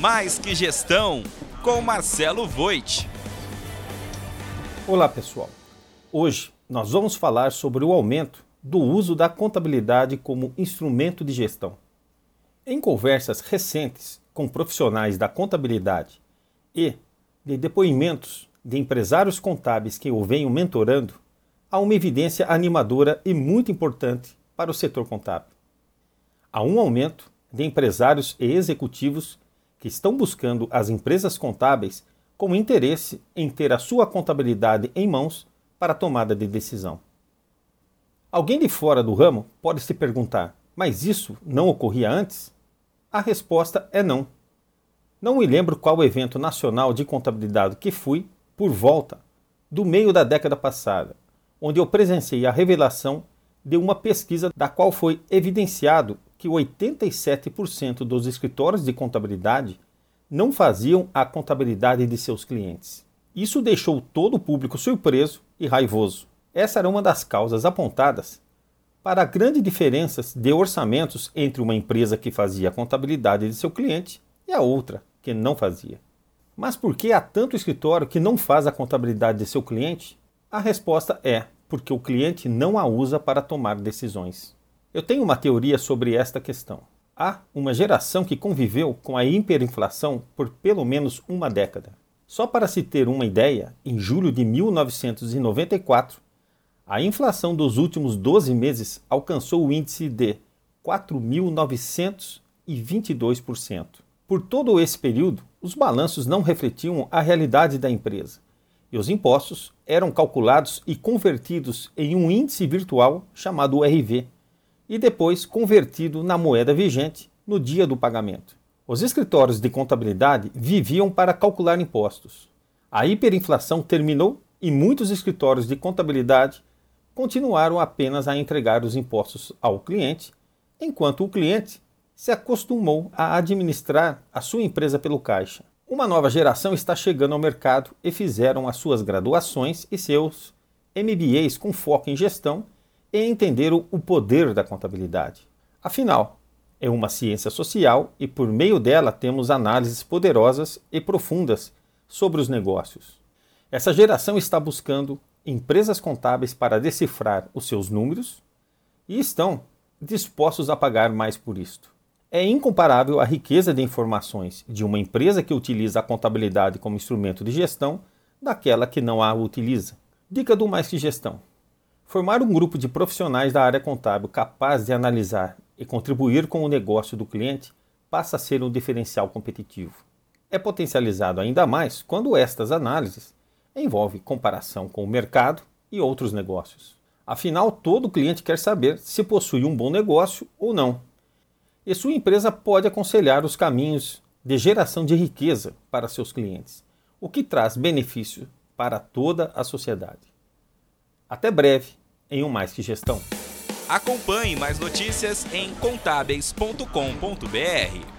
Mais que Gestão, com Marcelo Voit. Olá, pessoal. Hoje nós vamos falar sobre o aumento do uso da contabilidade como instrumento de gestão. Em conversas recentes com profissionais da contabilidade e de depoimentos de empresários contábeis que o venham mentorando, há uma evidência animadora e muito importante para o setor contábil. Há um aumento de empresários e executivos que estão buscando as empresas contábeis com interesse em ter a sua contabilidade em mãos para tomada de decisão. Alguém de fora do ramo pode se perguntar: mas isso não ocorria antes? A resposta é não. Não me lembro qual evento nacional de contabilidade que fui, por volta do meio da década passada, onde eu presenciei a revelação de uma pesquisa da qual foi evidenciado que 87% dos escritórios de contabilidade não faziam a contabilidade de seus clientes. Isso deixou todo o público surpreso e raivoso. Essa era uma das causas apontadas para a grande diferenças de orçamentos entre uma empresa que fazia a contabilidade de seu cliente e a outra que não fazia. Mas por que há tanto escritório que não faz a contabilidade de seu cliente? A resposta é porque o cliente não a usa para tomar decisões. Eu tenho uma teoria sobre esta questão. Há uma geração que conviveu com a hiperinflação por pelo menos uma década. Só para se ter uma ideia, em julho de 1994, a inflação dos últimos 12 meses alcançou o índice de 4.922%. Por todo esse período, os balanços não refletiam a realidade da empresa e os impostos eram calculados e convertidos em um índice virtual chamado URV e depois convertido na moeda vigente no dia do pagamento. Os escritórios de contabilidade viviam para calcular impostos. A hiperinflação terminou e muitos escritórios de contabilidade continuaram apenas a entregar os impostos ao cliente, enquanto o cliente se acostumou a administrar a sua empresa pelo caixa. Uma nova geração está chegando ao mercado e fizeram as suas graduações e seus MBAs com foco em gestão e entenderam o poder da contabilidade. Afinal, é uma ciência social e por meio dela temos análises poderosas e profundas sobre os negócios. Essa geração está buscando empresas contábeis para decifrar os seus números e estão dispostos a pagar mais por isto. É incomparável a riqueza de informações de uma empresa que utiliza a contabilidade como instrumento de gestão daquela que não a utiliza. Dica do Mais que Gestão: Formar um grupo de profissionais da área contábil capaz de analisar e contribuir com o negócio do cliente passa a ser um diferencial competitivo. É potencializado ainda mais quando estas análises envolvem comparação com o mercado e outros negócios. Afinal, todo cliente quer saber se possui um bom negócio ou não e sua empresa pode aconselhar os caminhos de geração de riqueza para seus clientes, o que traz benefício para toda a sociedade. Até breve em um Mais Que Gestão. Acompanhe mais notícias em contábeis.com.br.